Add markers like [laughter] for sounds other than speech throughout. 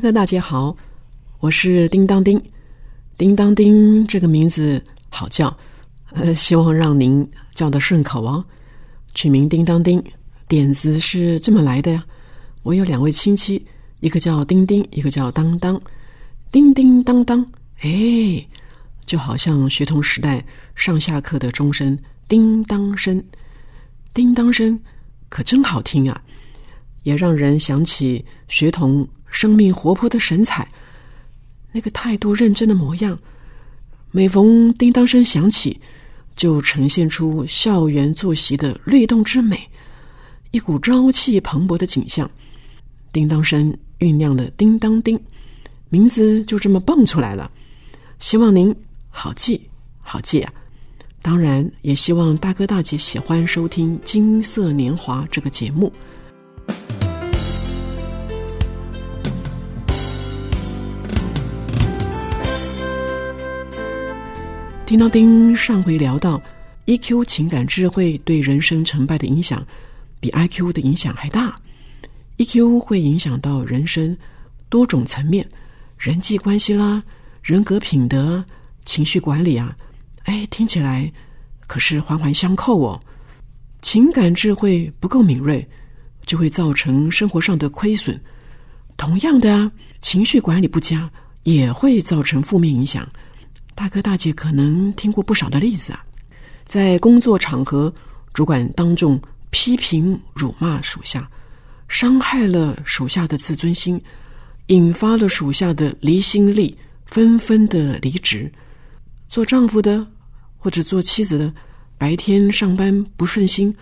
哥大姐好，我是叮当叮。叮当叮这个名字好叫，呃，希望让您叫得顺口哦。取名叮当叮，点子是这么来的呀。我有两位亲戚，一个叫丁丁，一个叫当当。叮叮当当，哎，就好像学童时代上下课的钟声叮当声，叮当声可真好听啊，也让人想起学童生命活泼的神采，那个态度认真的模样。每逢叮当声响起。就呈现出校园作息的律动之美，一股朝气蓬勃的景象。叮当声酝酿的叮当叮，名字就这么蹦出来了。希望您好记好记啊！当然，也希望大哥大姐喜欢收听《金色年华》这个节目。叮当叮，上回聊到，EQ 情感智慧对人生成败的影响，比 IQ 的影响还大。EQ 会影响到人生多种层面，人际关系啦、人格品德、情绪管理啊，哎，听起来可是环环相扣哦。情感智慧不够敏锐，就会造成生活上的亏损。同样的啊，情绪管理不佳，也会造成负面影响。大哥大姐可能听过不少的例子啊，在工作场合，主管当众批评辱骂属下，伤害了属下的自尊心，引发了属下的离心力，纷纷的离职。做丈夫的或者做妻子的，白天上班不顺心，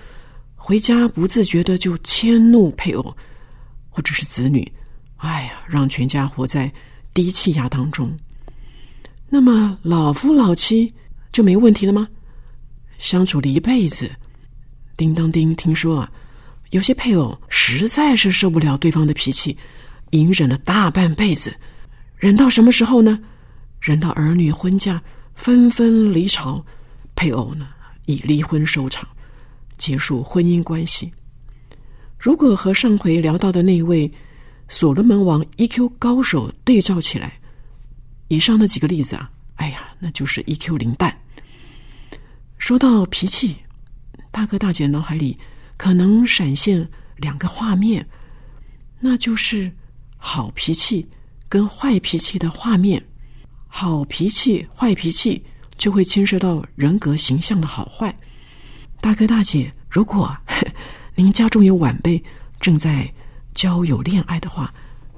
回家不自觉的就迁怒配偶或者是子女，哎呀，让全家活在低气压当中。那么老夫老妻就没问题了吗？相处了一辈子，叮当叮，听说啊，有些配偶实在是受不了对方的脾气，隐忍了大半辈子，忍到什么时候呢？忍到儿女婚嫁纷纷离巢，配偶呢以离婚收场，结束婚姻关系。如果和上回聊到的那位所罗门王 EQ 高手对照起来。以上的几个例子啊，哎呀，那就是 EQ 零蛋。说到脾气，大哥大姐脑海里可能闪现两个画面，那就是好脾气跟坏脾气的画面。好脾气、坏脾气就会牵涉到人格形象的好坏。大哥大姐，如果 [laughs] 您家中有晚辈正在交友恋爱的话，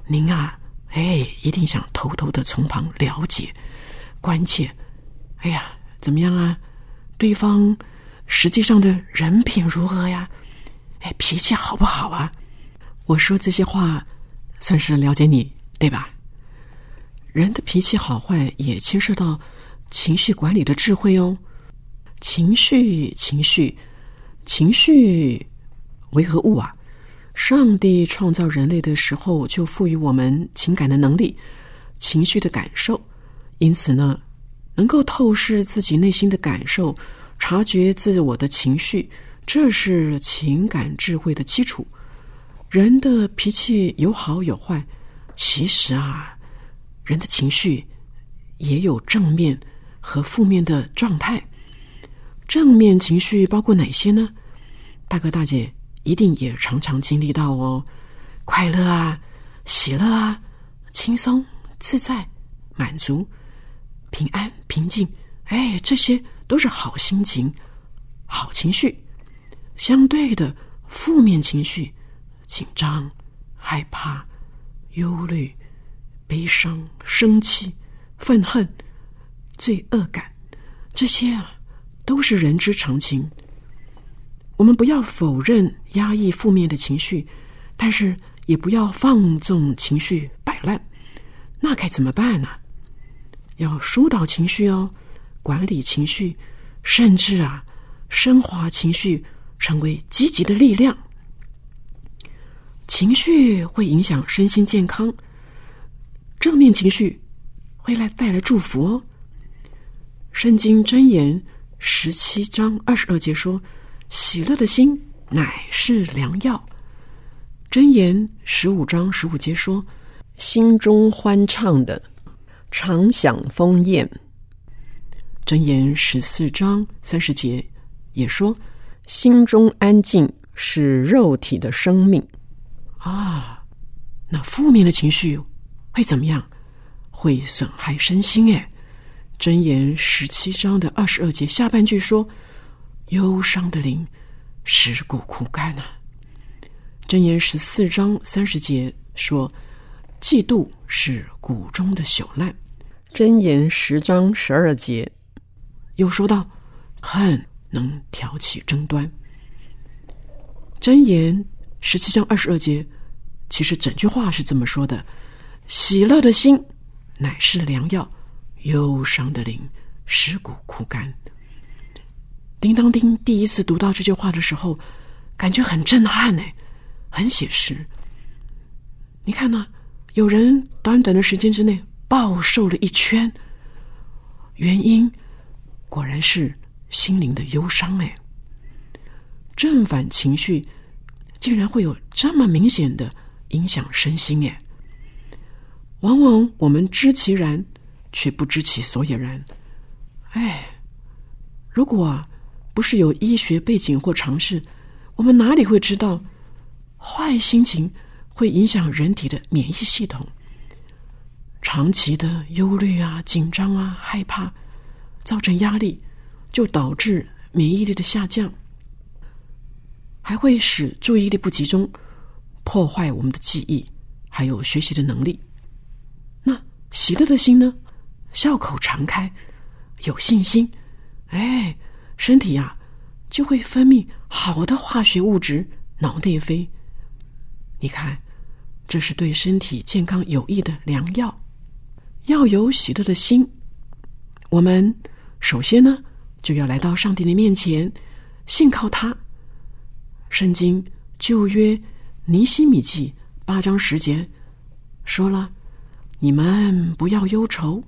您啊。哎，一定想偷偷的从旁了解、关切。哎呀，怎么样啊？对方实际上的人品如何呀？哎，脾气好不好啊？我说这些话，算是了解你，对吧？人的脾气好坏也牵涉到情绪管理的智慧哦。情绪，情绪，情绪为何物啊？上帝创造人类的时候，就赋予我们情感的能力、情绪的感受，因此呢，能够透视自己内心的感受，察觉自我的情绪，这是情感智慧的基础。人的脾气有好有坏，其实啊，人的情绪也有正面和负面的状态。正面情绪包括哪些呢？大哥大姐。一定也常常经历到哦，快乐啊，喜乐啊，轻松自在，满足，平安平静，哎，这些都是好心情、好情绪。相对的，负面情绪，紧张、害怕、忧虑、悲伤、生气、愤恨、罪恶感，这些啊，都是人之常情。我们不要否认压抑负面的情绪，但是也不要放纵情绪摆烂。那该怎么办呢？要疏导情绪哦，管理情绪，甚至啊，升华情绪，成为积极的力量。情绪会影响身心健康，正面情绪会来带来祝福哦。圣经箴言十七章二十二节说。喜乐的心乃是良药。箴言十五章十五节说：“心中欢畅的，常享丰宴。”箴言十四章三十节也说：“心中安静是肉体的生命。”啊，那负面的情绪会怎么样？会损害身心？哎，箴言十七章的二十二节下半句说。忧伤的灵，尸骨枯干啊！箴言十四章三十节说：“嫉妒是骨中的朽烂。”箴言十章十二节又说到：“恨能挑起争端。”箴言十七章二十二节，其实整句话是这么说的：“喜乐的心乃是良药，忧伤的灵，尸骨枯干。”叮当叮第一次读到这句话的时候，感觉很震撼呢，很写实。你看呢？有人短短的时间之内暴瘦了一圈，原因果然是心灵的忧伤哎。正反情绪竟然会有这么明显的影响身心哎。往往我们知其然，却不知其所以然。哎，如果。不是有医学背景或尝试，我们哪里会知道坏心情会影响人体的免疫系统？长期的忧虑啊、紧张啊、害怕，造成压力，就导致免疫力的下降，还会使注意力不集中，破坏我们的记忆，还有学习的能力。那喜乐的心呢？笑口常开，有信心，哎。身体呀，就会分泌好的化学物质，脑内啡。你看，这是对身体健康有益的良药。要有喜乐的心，我们首先呢，就要来到上帝的面前，信靠他。圣经旧约尼西米记八章十节说了：“你们不要忧愁，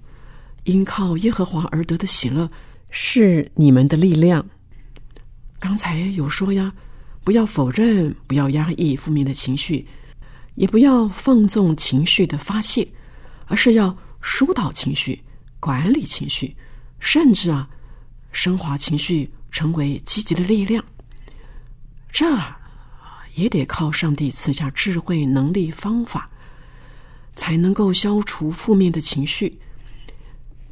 因靠耶和华而得的喜乐。”是你们的力量。刚才有说呀，不要否认，不要压抑负面的情绪，也不要放纵情绪的发泄，而是要疏导情绪，管理情绪，甚至啊，升华情绪，成为积极的力量。这也得靠上帝赐下智慧、能力、方法，才能够消除负面的情绪。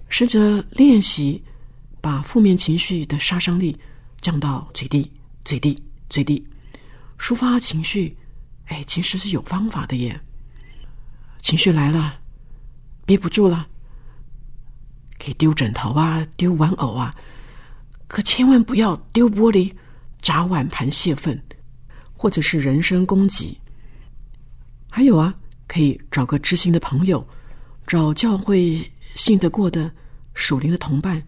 试着练习。把负面情绪的杀伤力降到最低、最低、最低。抒发情绪，哎，其实是有方法的耶。情绪来了，憋不住了，可以丢枕头啊，丢玩偶啊，可千万不要丢玻璃、砸碗盘泄愤，或者是人身攻击。还有啊，可以找个知心的朋友，找教会信得过的属灵的同伴。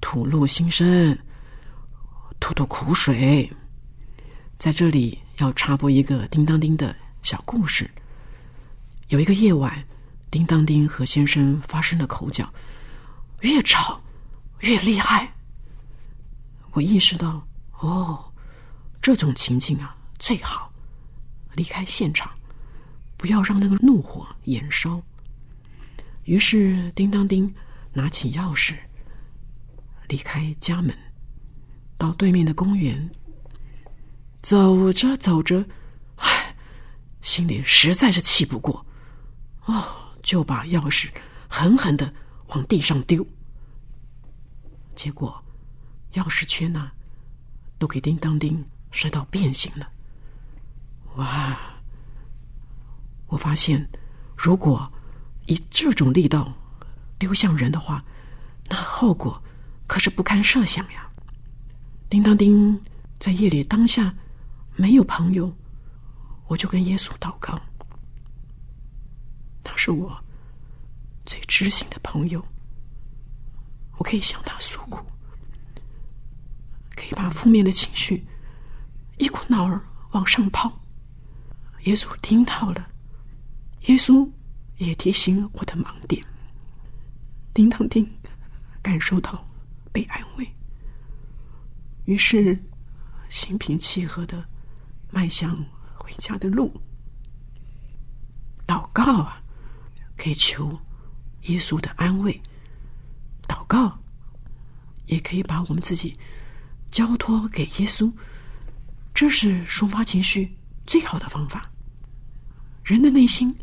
吐露心声，吐吐苦水。在这里要插播一个叮当叮的小故事。有一个夜晚，叮当叮和先生发生了口角，越吵越厉害。我意识到，哦，这种情境啊，最好离开现场，不要让那个怒火燃烧。于是，叮当叮拿起钥匙。离开家门，到对面的公园，走着走着，唉，心里实在是气不过，哦，就把钥匙狠狠的往地上丢。结果，钥匙圈呢，都给叮当叮摔到变形了。哇！我发现，如果以这种力道丢向人的话，那后果……可是不堪设想呀！叮当叮在夜里当下没有朋友，我就跟耶稣祷告。他是我最知心的朋友，我可以向他诉苦，可以把负面的情绪一股脑儿往上抛。耶稣听到了，耶稣也提醒我的盲点。叮当叮感受到被安慰，于是心平气和的迈向回家的路。祷告啊！可以求耶稣的安慰，祷告，也可以把我们自己交托给耶稣，这是抒发情绪最好的方法。人的内心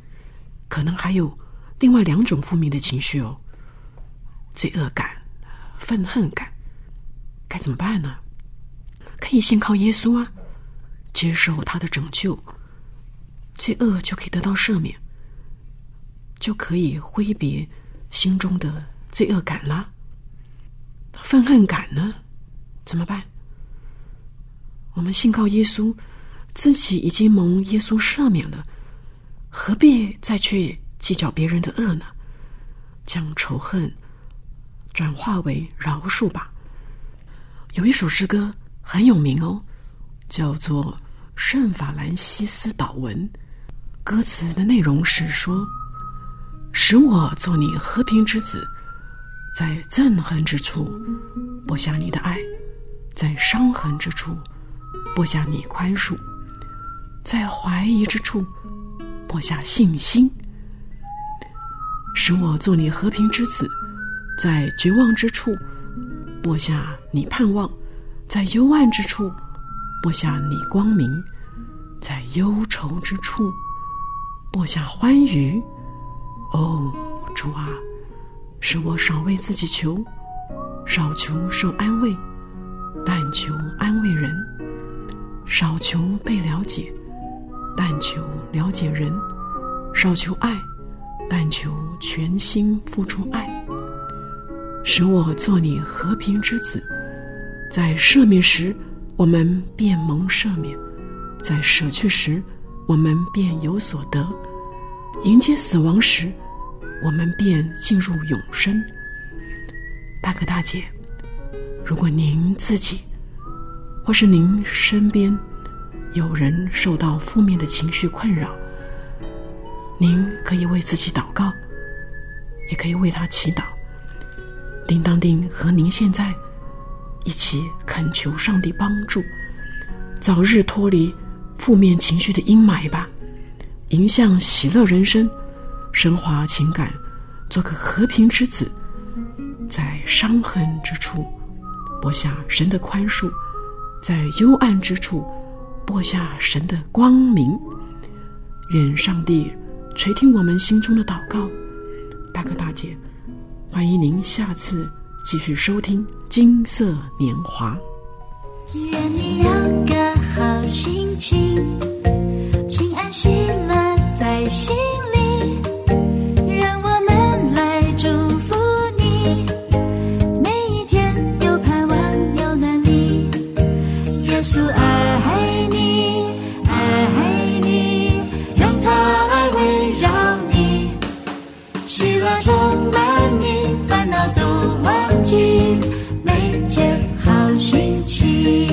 可能还有另外两种负面的情绪哦，罪恶感、愤恨感，该怎么办呢？可以先靠耶稣啊，接受他的拯救，罪恶就可以得到赦免。就可以挥别心中的罪恶感了。愤恨感呢？怎么办？我们信靠耶稣，自己已经蒙耶稣赦免了，何必再去计较别人的恶呢？将仇恨转化为饶恕吧。有一首诗歌很有名哦，叫做《圣法兰西斯祷文》，歌词的内容是说。使我做你和平之子，在憎恨之处播下你的爱，在伤痕之处播下你宽恕，在怀疑之处播下信心。使我做你和平之子，在绝望之处播下你盼望，在幽暗之处播下你光明，在忧愁之处播下欢愉。哦，主啊，使我少为自己求，少求受安慰，但求安慰人；少求被了解，但求了解人；少求爱，但求全心付出爱。使我做你和平之子，在赦免时，我们便蒙赦免；在舍去时，我们便有所得；迎接死亡时。我们便进入永生。大哥大姐，如果您自己或是您身边有人受到负面的情绪困扰，您可以为自己祷告，也可以为他祈祷。叮当叮和您现在一起恳求上帝帮助，早日脱离负面情绪的阴霾吧，迎向喜乐人生。升华情感，做个和平之子，在伤痕之处播下神的宽恕，在幽暗之处播下神的光明。愿上帝垂听我们心中的祷告。大哥大姐，欢迎您下次继续收听《金色年华》。愿你有个好心情，平安喜乐在心。You.